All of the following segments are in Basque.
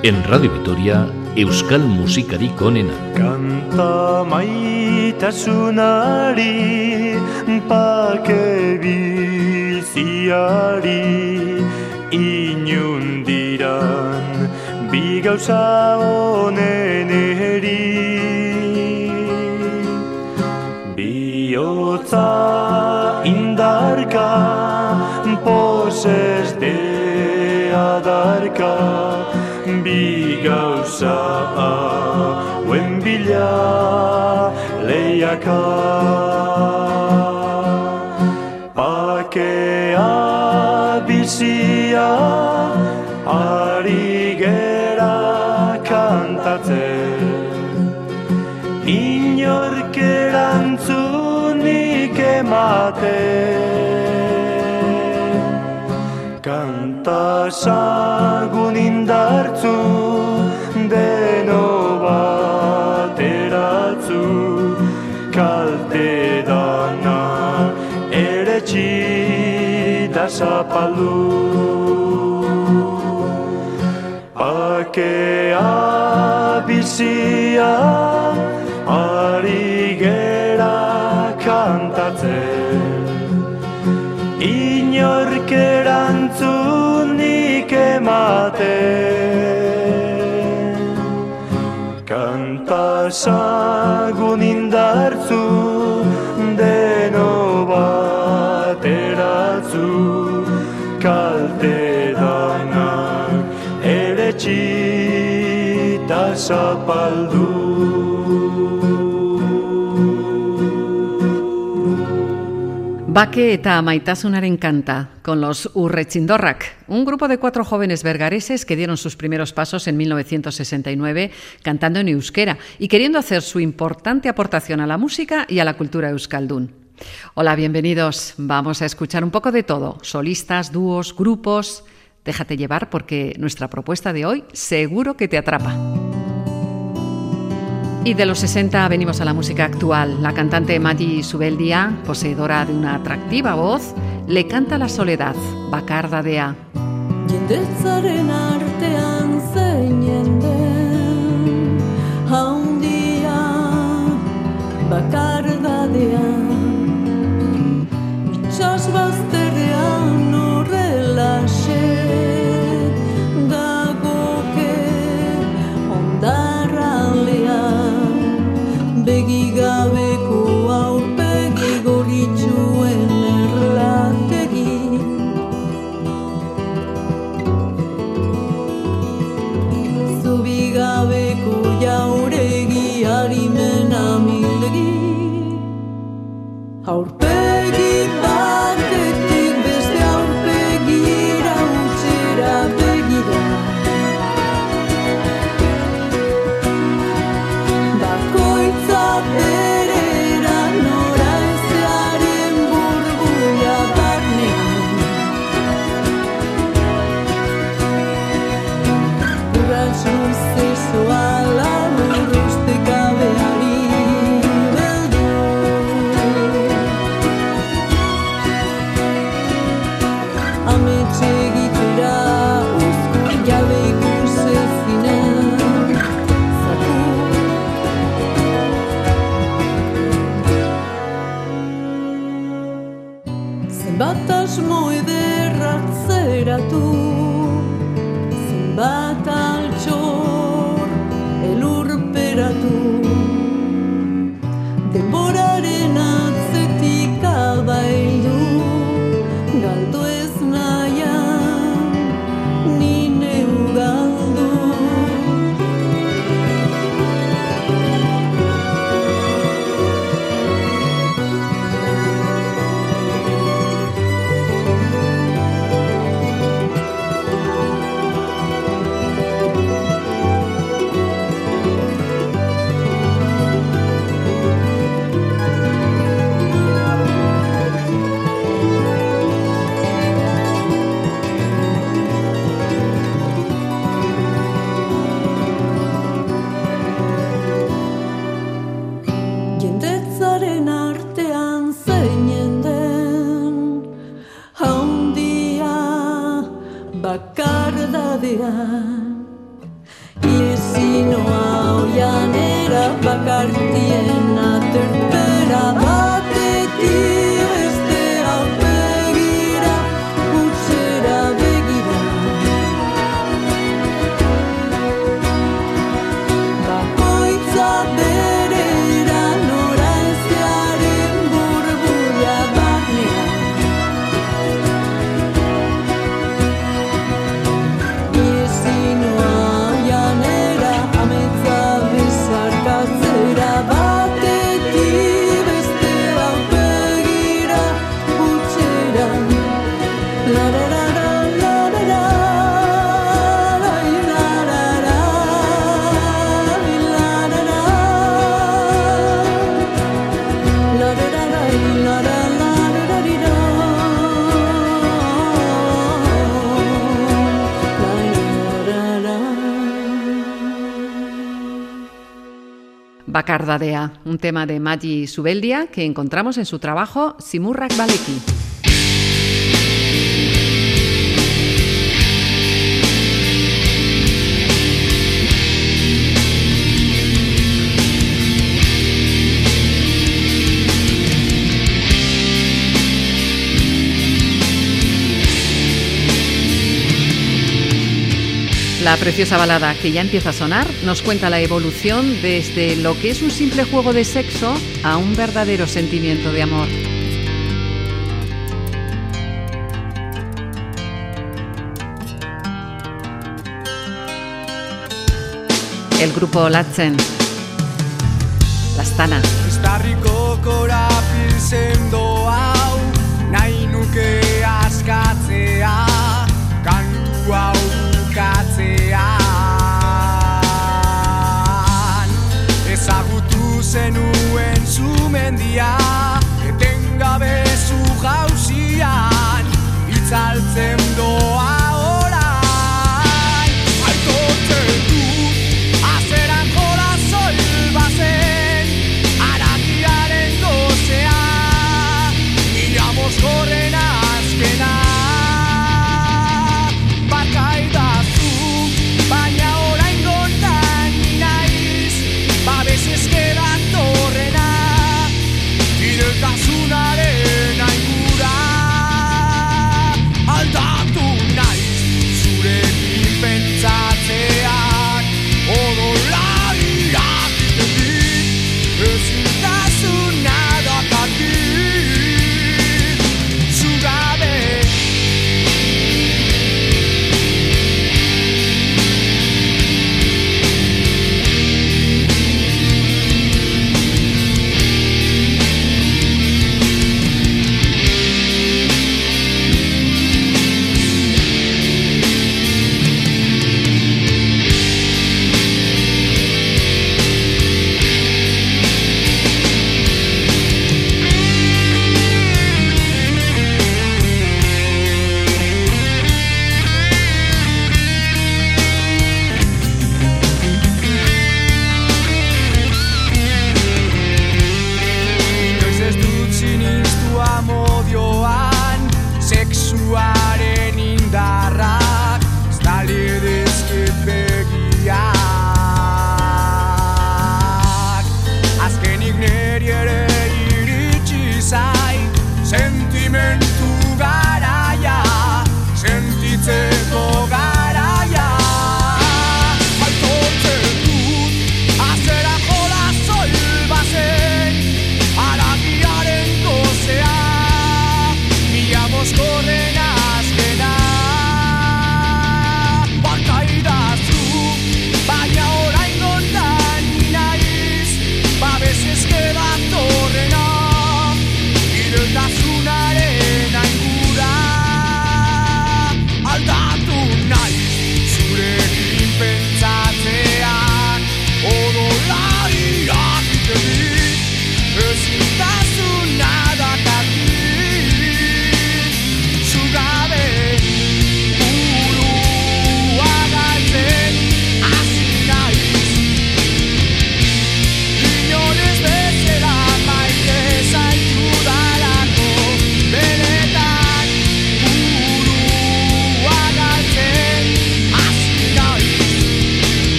En Radio Vitoria, Euskal Musikari konena. Kanta maitasunari, pake biziari, inundiran, bigauza honen eri. Biotza indarka, poses de adarka, gauza hauen bila lehiaka. Pakea bizia ari gera kantatzen Inork erantzunik ematen Kanta zapaldu Bakea bizia ari gera kantatzen. Inork erantzunik ematen. Kanta indartzu Baque eta Maitasunaren canta con los Urrechindorrak, un grupo de cuatro jóvenes bergareses que dieron sus primeros pasos en 1969 cantando en euskera y queriendo hacer su importante aportación a la música y a la cultura euskaldún. Hola, bienvenidos. Vamos a escuchar un poco de todo, solistas, dúos, grupos. Déjate llevar porque nuestra propuesta de hoy seguro que te atrapa. Y de los 60 venimos a la música actual. La cantante Maggie Subeldia, poseedora de una atractiva voz, le canta la soledad, bakardadea. Bakardadean Itxas bazterrean out Bacardadea, un tema de Maggi Subeldia que encontramos en su trabajo Simurrak Baleki. La preciosa balada que ya empieza a sonar nos cuenta la evolución desde lo que es un simple juego de sexo a un verdadero sentimiento de amor. El grupo Latzen, Las Tanas. Zenuen zumendia Etengabe zu jauzian Itzaltzen doa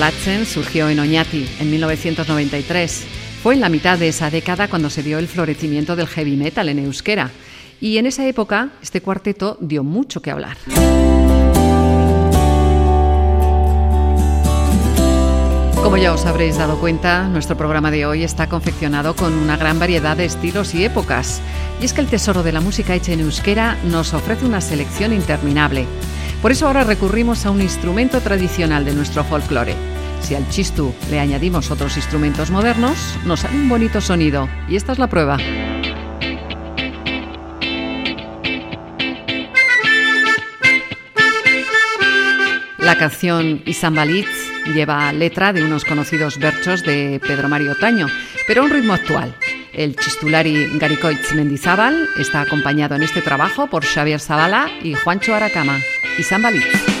El grupo Latzen surgió en Oñati en 1993. Fue en la mitad de esa década cuando se dio el florecimiento del heavy metal en euskera. Y en esa época este cuarteto dio mucho que hablar. Como ya os habréis dado cuenta, nuestro programa de hoy está confeccionado con una gran variedad de estilos y épocas. Y es que el tesoro de la música hecha en euskera nos ofrece una selección interminable. Por eso ahora recurrimos a un instrumento tradicional de nuestro folclore. Si al chistu le añadimos otros instrumentos modernos, nos sale un bonito sonido. Y esta es la prueba. La canción Isambalitz lleva letra de unos conocidos versos de Pedro Mario Taño, pero a un ritmo actual. El chistulari Garicoitz Mendizábal está acompañado en este trabajo por Xavier Zavala y Juancho Aracama. izan balitz.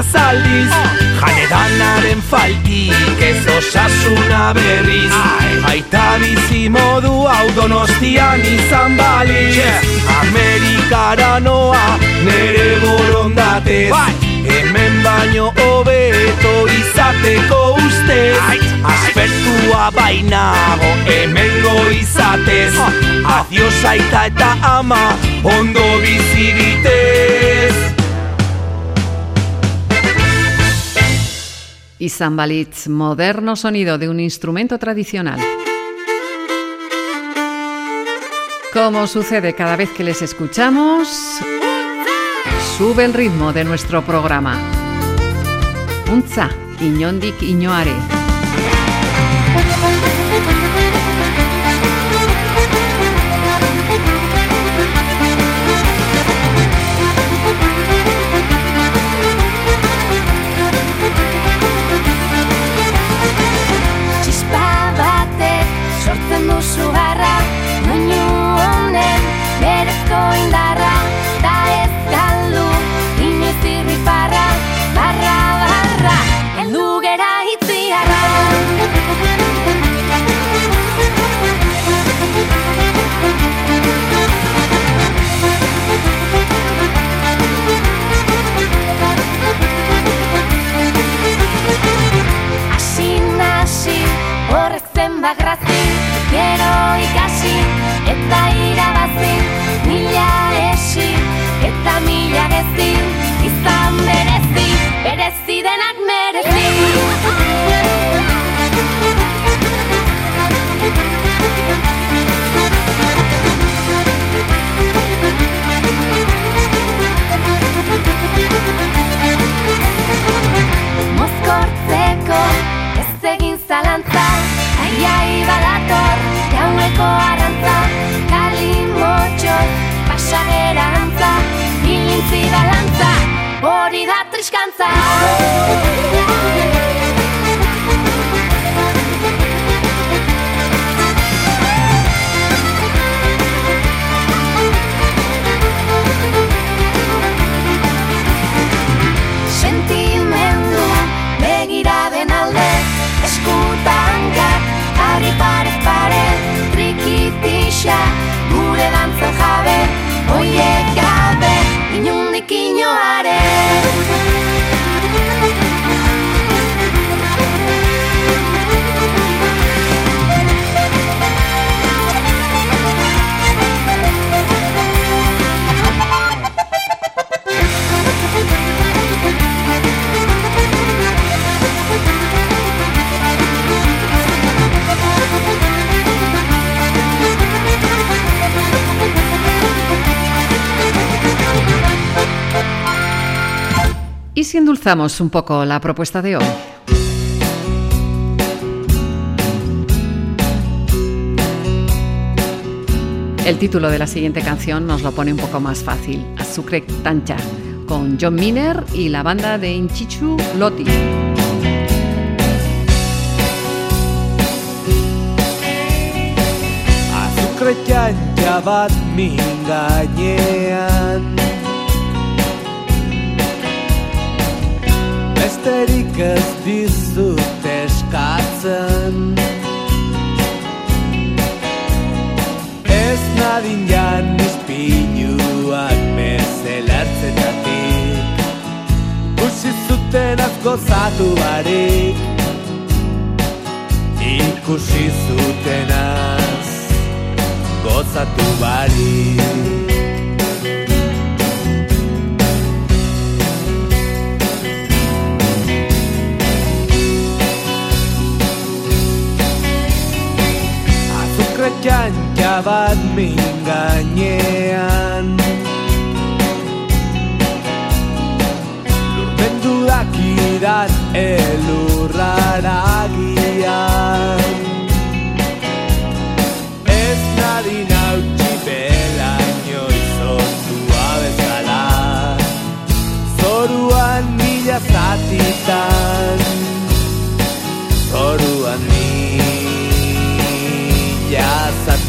Isambalitz. donostian izan bali Amerikara noa nere borondatez. Bai. Hemen baino hobeto izateko ustez. Aspertua bainago hemen izatez. Adios aita eta ama ondo biziritez Izan balitz moderno sonido de un instrumento tradicional. Como sucede cada vez que les escuchamos, sube el ritmo de nuestro programa. Unza, Iñondik Iñoare. イエ hori da triskantza. Sentimendu begiraden alde eskutan gak ari pare pare trikitixa gure dantzen jabe oiek gabe inundik inoare Thank you. ¿Y si endulzamos un poco la propuesta de hoy? El título de la siguiente canción nos lo pone un poco más fácil, Azúcar Tancha, con John Miner y la banda de Inchichu Loti. Azukre jantja bat Besterik ez dizut eskatzen Ez nadin jan izpinuak mezelartzetatik Ikusi zuten gozatu barik Ikusi zutenaz gozatu barik Jantja bat min gainean Lurmendu dakidan elurraragian Ez nadin hautsi belaino izortua bezala Zoruan mila zatitan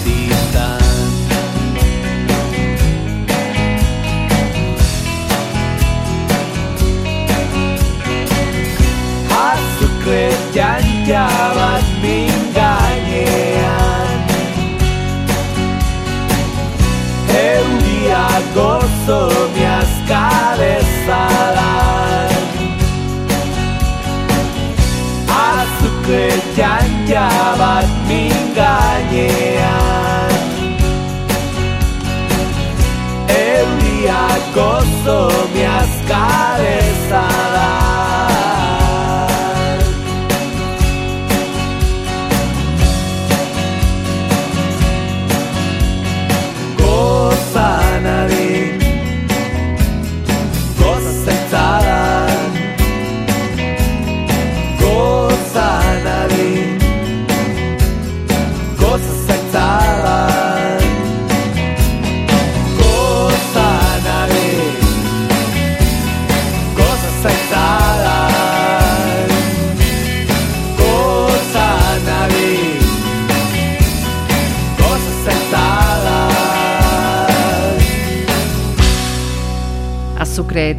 necessita.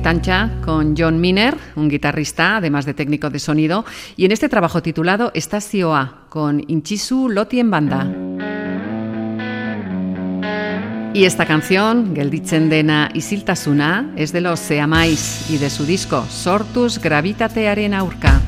Tancha con John Miner, un guitarrista, además de técnico de sonido, y en este trabajo titulado Estacio A, con Inchisu Loti en banda. Y esta canción, Gelditzen dena isiltasuna, es de los Seamais y de su disco Sortus Gravitatearen aurka.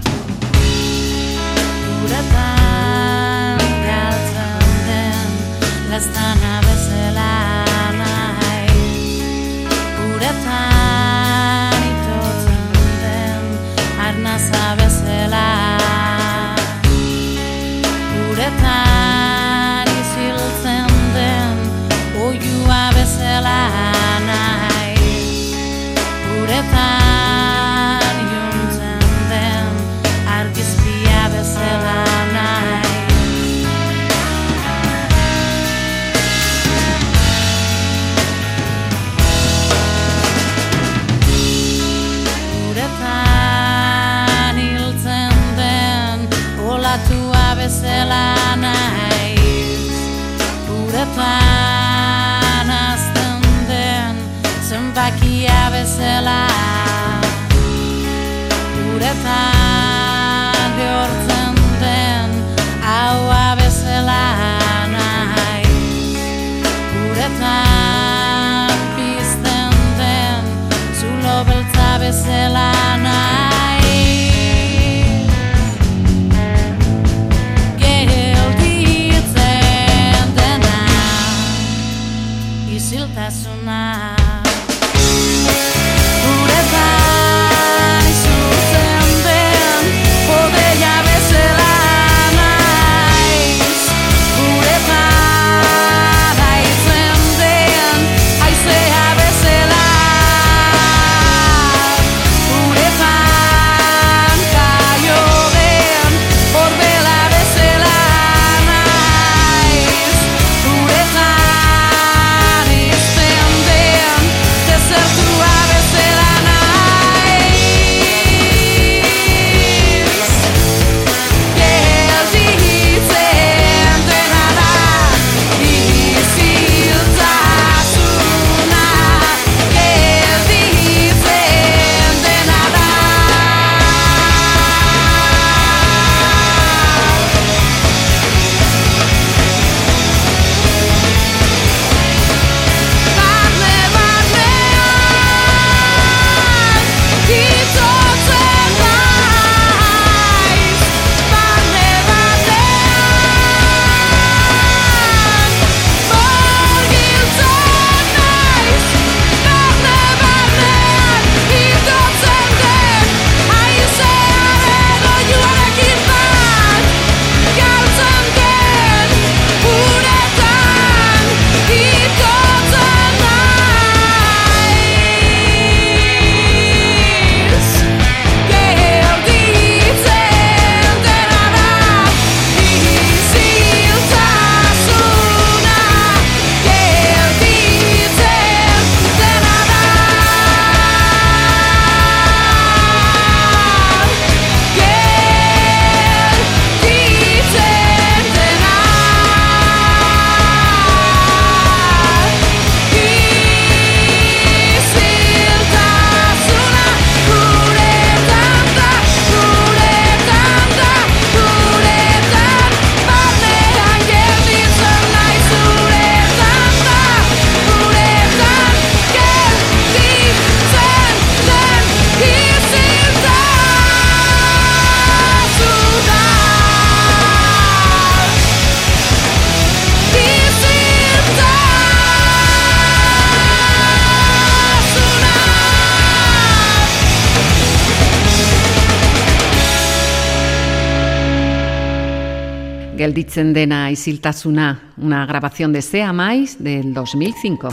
Gelditzen dena isiltasuna, una grabación de Sea Mais del 2005.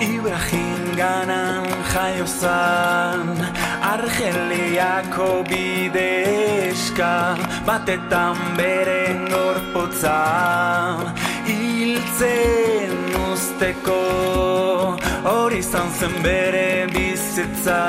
Ibrahim ganan jaio zan Argeliako bideska Batetan beren gorpotza Hiltzen usteko Hori izan zen bere bizitza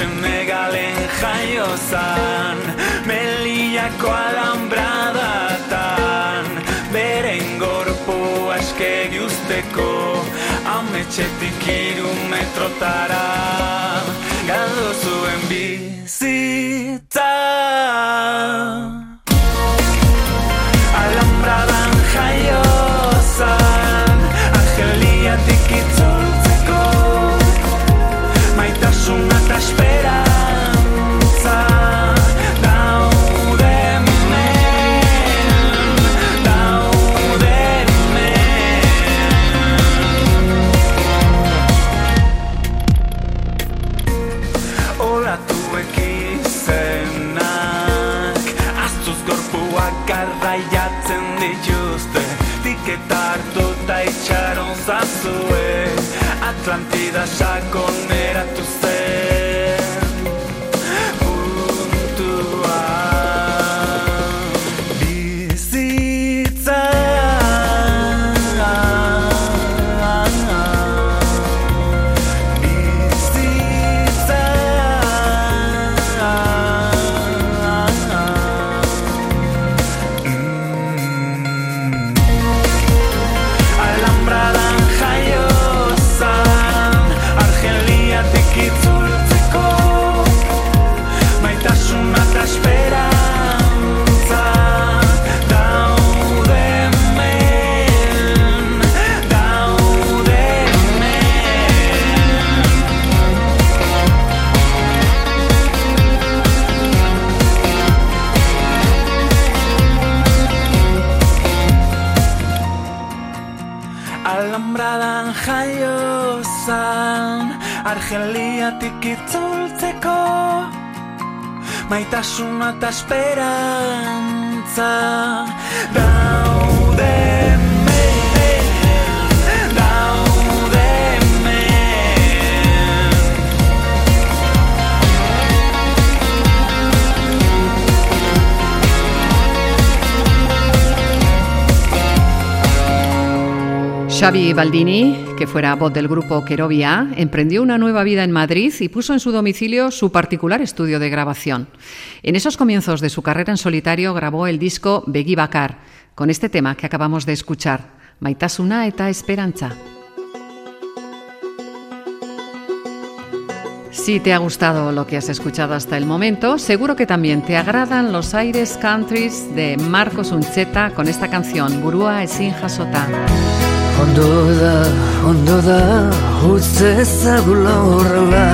Senegalen jaio zan Meliako alambradatan Beren gorpo aske giuzteko Ametxetik iru metrotara. Galdo zuen bizitza esperantza. Daude Xavi Baldini, que fuera voz del grupo Querovia, emprendió una nueva vida en Madrid y puso en su domicilio su particular estudio de grabación. En esos comienzos de su carrera en solitario grabó el disco Begi Bakar, con este tema que acabamos de escuchar, Maitasuna eta Esperanza. Si te ha gustado lo que has escuchado hasta el momento, seguro que también te agradan los aires countries de Marcos Uncheta con esta canción, Burua Ezin Jasota. Ondo da, ondo da, utz ezagula horrela.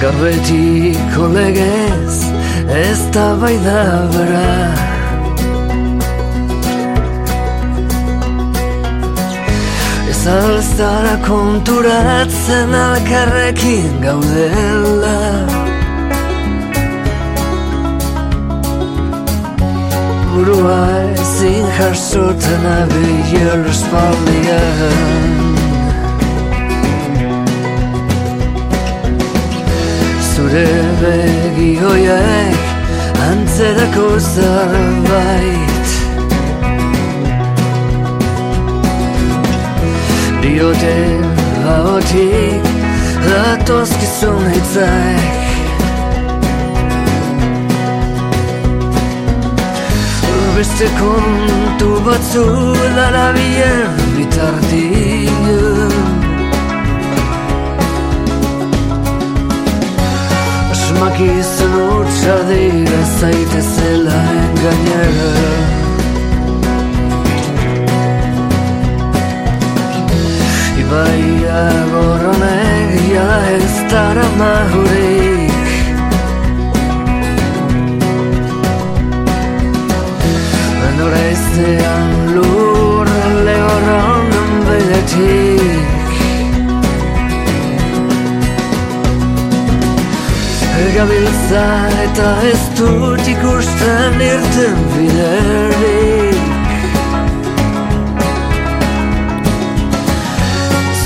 Garbetiko legez, ez da bai da bera. Ez alzara konturatzen alkarrekin gaudela burua ezin jarsoten abiel espaldian Zure begi hoiek antzerako zerbait Diote haotik datozkizun hitzak beste kontu batzu darabien bitartien Asmakizun utxa dira zaite zela engainera. Ibaia gorronek ja ez dara mahurik Norezean lur lehorra honen begatik eta ez dut ikusten irten biderik.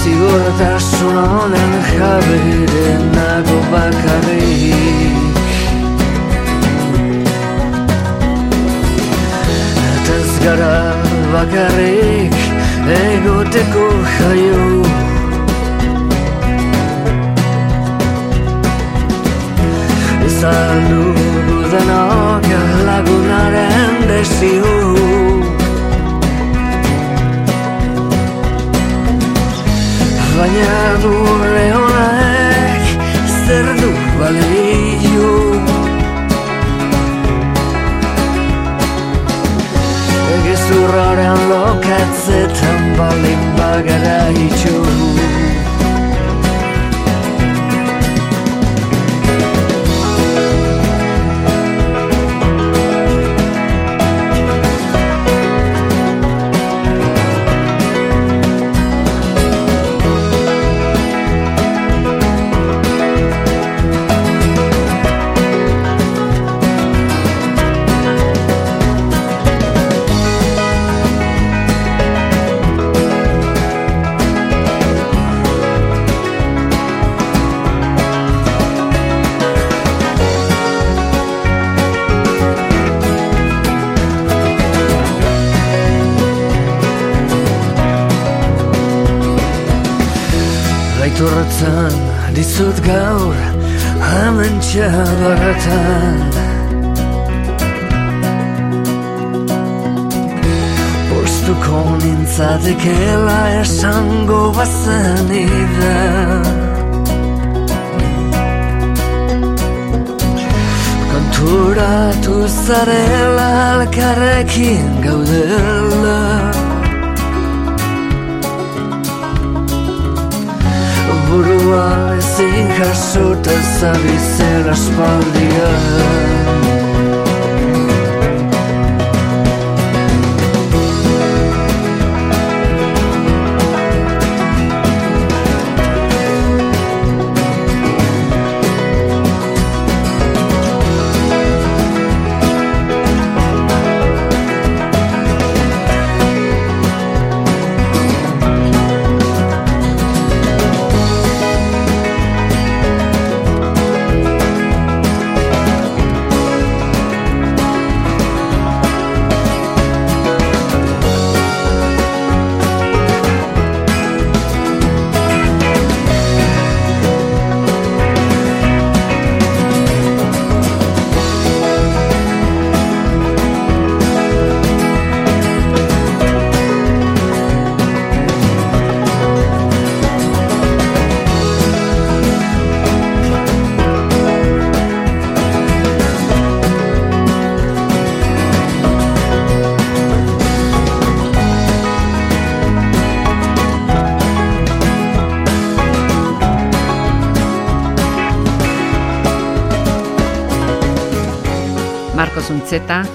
Zigortasun honen jabere nago bakarrik. Gara bakarrik egoteko jaio. Zalu denok lagunaren desio. Baina gure honek zer du balio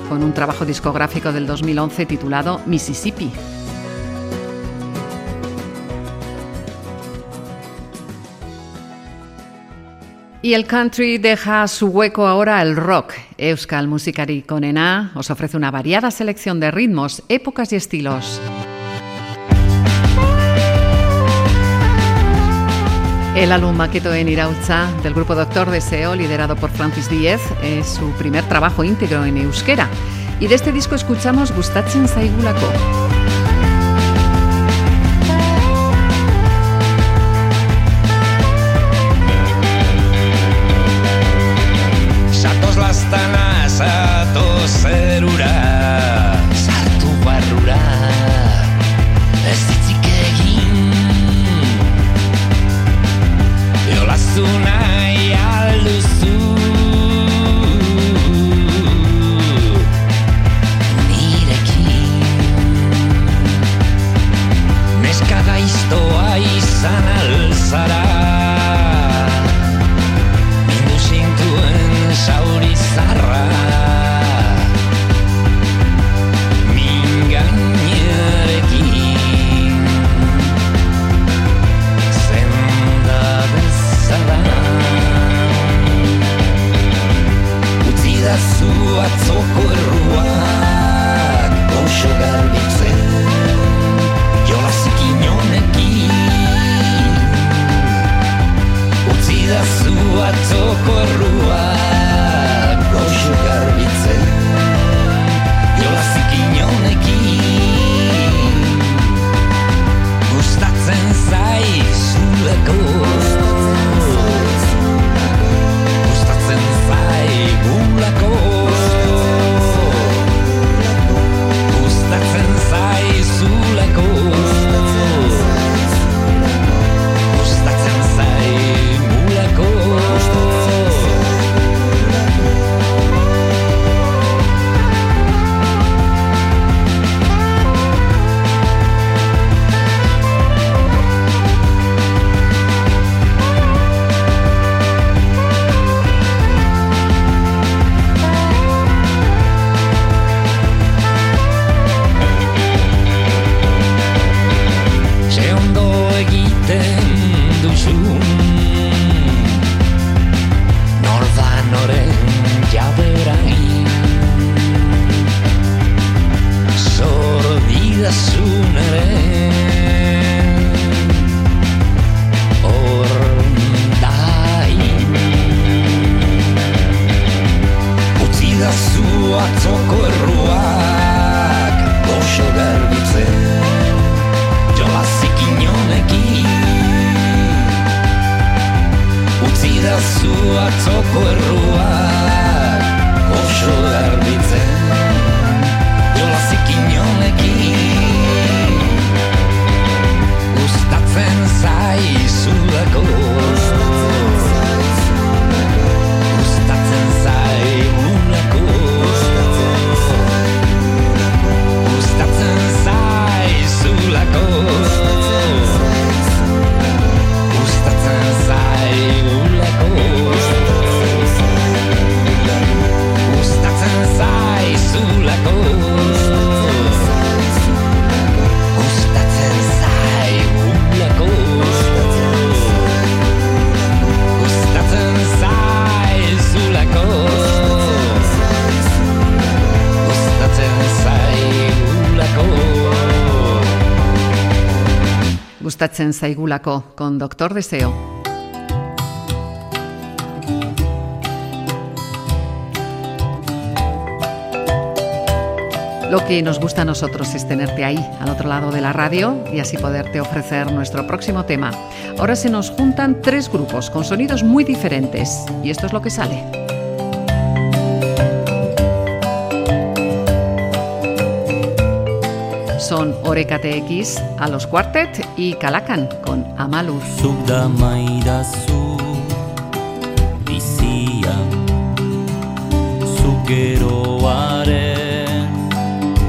Con un trabajo discográfico del 2011 titulado Mississippi. Y el country deja su hueco ahora al rock. Euskal Musikari Konena os ofrece una variada selección de ritmos, épocas y estilos. El álbum Maqueto en Irautza del grupo Doctor Deseo, liderado por Francis Díez, es su primer trabajo íntegro en euskera. Y de este disco escuchamos Gustatzen Zaigulako. Gustatzen zaigulako con Doctor Deseo. Lo que nos gusta a nosotros es tenerte ahí, al otro lado de la radio, y así poderte ofrecer nuestro próximo tema. Ahora se nos juntan tres grupos con sonidos muy diferentes, y esto es lo que sale. Son Orekate X a los Quartet y Calacan con Amaluz. Zuk da maidazu bizia. Zuk geroaren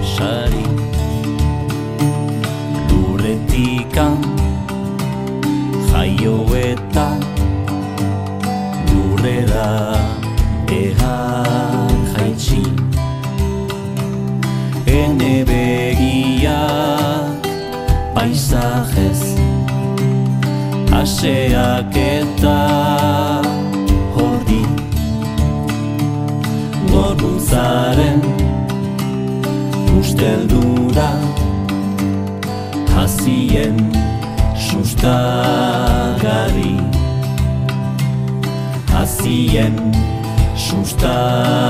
sari. Lurretikan jaio eta lurrera ehar jaitsi. Ene begiak paisajez Aseak eta hordi Gorputzaren usteldura Hazien sustagari Hazien sustagari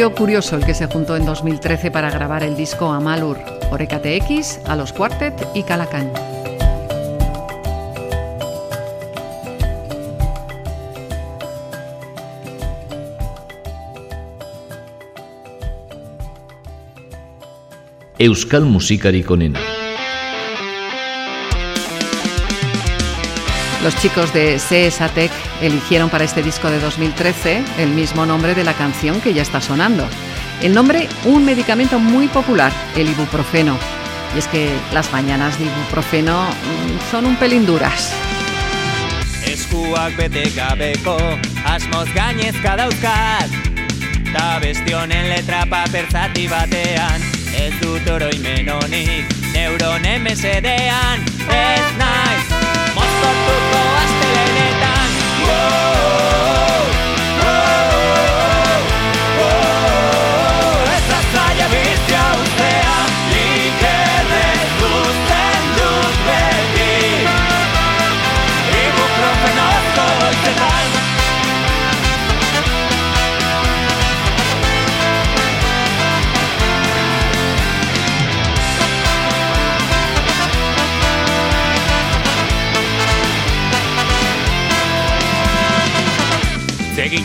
curioso el que se juntó en 2013 para grabar el disco Amalur, Orecate X, A los Quartet y Calacán. Euskal Musikarik onena. Los chicos de CESATEC eligieron para este disco de 2013 el mismo nombre de la canción que ya está sonando. El nombre, un medicamento muy popular, el ibuprofeno. Y es que las mañanas de ibuprofeno mm, son un pelín duras. Asmoz Ta letra batean mozkortuko astelenetan. Wow,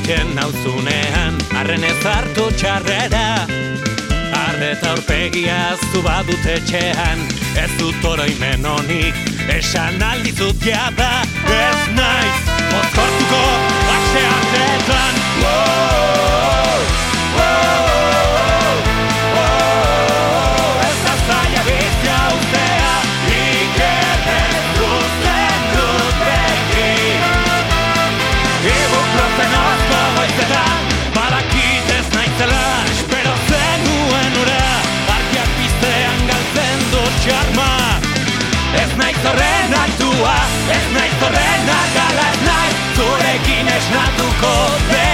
Egiten nauzunean, arren ez hartu txarrera. Arreta aurpegia zu badut etxean Ez dut oroimen honik, esan aldizut jada. Ez naiz, mozkortuko, ase artetan wow, wow, na do kopę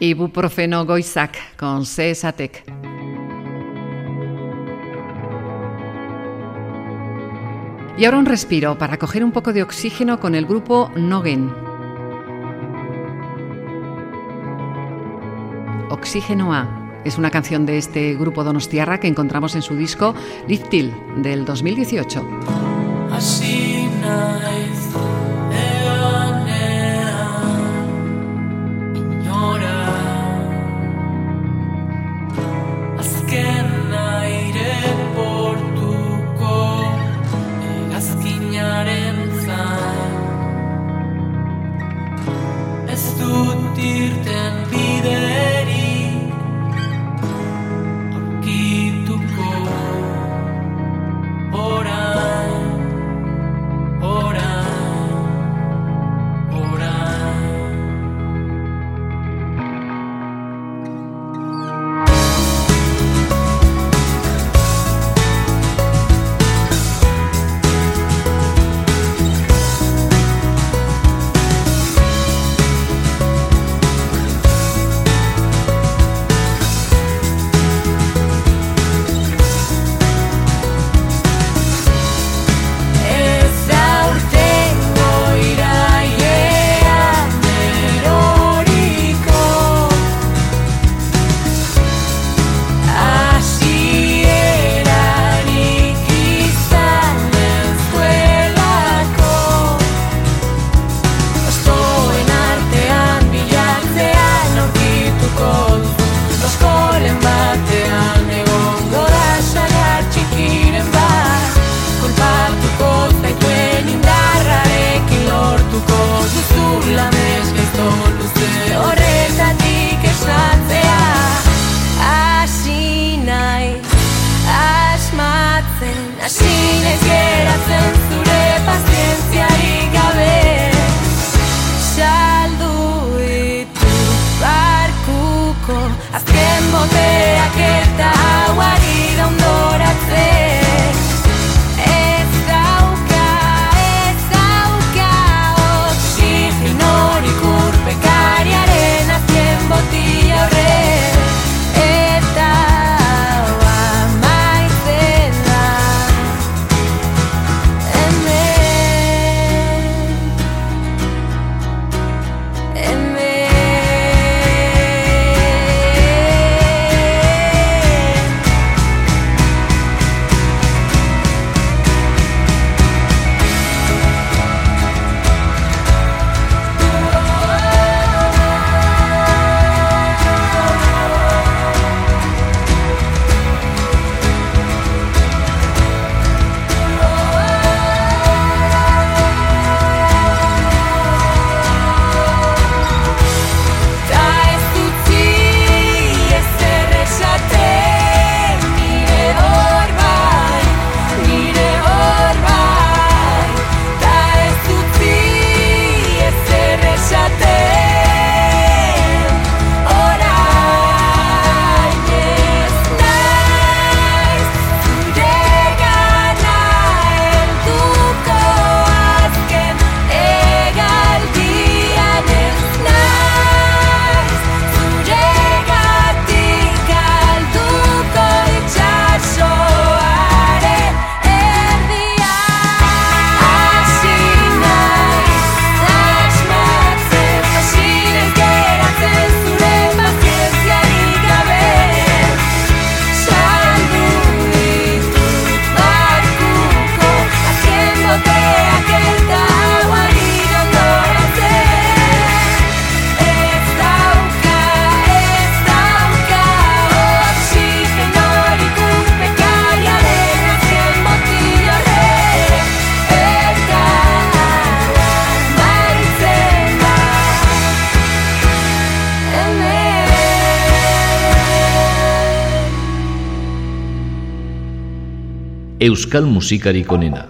Ibuprofeno Goizak con CESATEC. Y ahora un respiro para coger un poco de oxígeno con el grupo Nogen. Oxígeno A es una canción de este grupo donostiarra que encontramos en su disco Liftil del 2018. Euskal musikarik onena.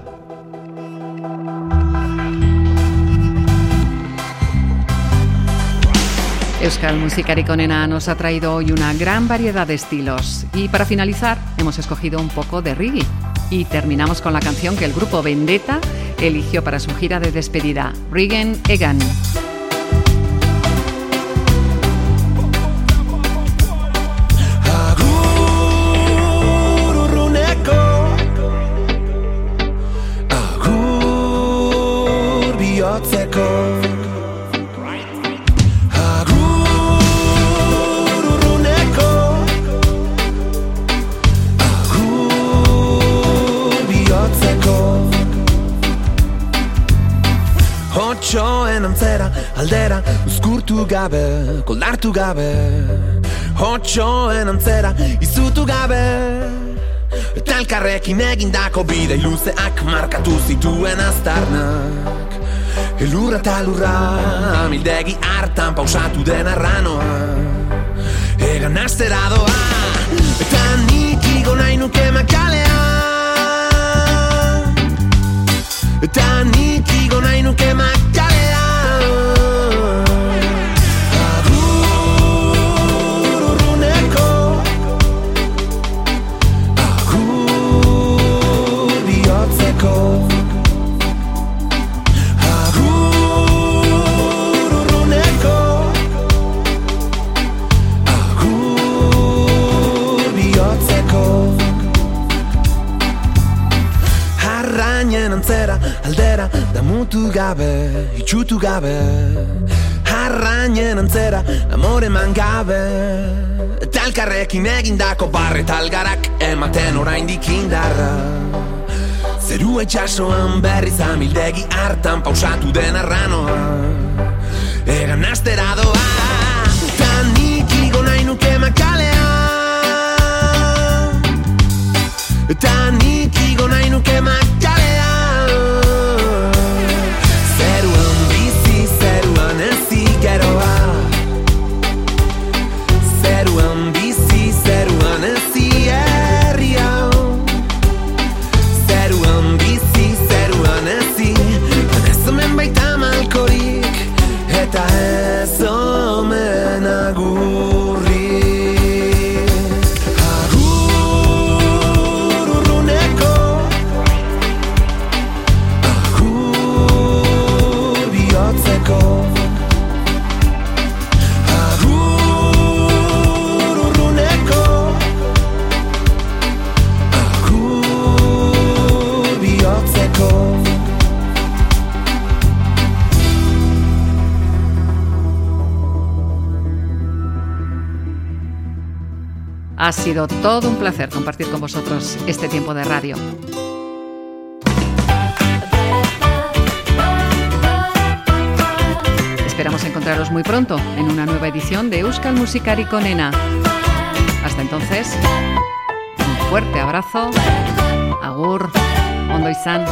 Euskal Musikarik Onena nos ha traído hoy una gran variedad de estilos. Y para finalizar, hemos escogido un poco de reggae. Y terminamos con la canción que el grupo Vendetta eligió para su gira de despedida, Regan Egan. Aldera uzkurtu gabe, koldartu gabe Hotxoen antzera izutu gabe. Eta elkarrekin egindako bide luzeak markatu zituen aztarnak. Elurra eta lurra, amildegi hartan pausatu den arranoa. Egan astera doa, eta nik igo nahi nuke makalea Eta nik igo nahi nuke makalea damutu gabe, itxutu gabe Harrainen antzera amore man gabe. Eta elkarrekin egindako barre talgarak ematen oraindik indarra Zerua itxasoan berriz amildegi hartan pausatu den arranoa. Egan astera doa Eta nik igo nahi nuke makalea. Eta nik igo nahi nuke makalea Ha sido todo un placer compartir con vosotros este tiempo de radio. Esperamos encontraros muy pronto en una nueva edición de Euskal Musikari con Ena. Hasta entonces, un fuerte abrazo. Agur, Ondo izan.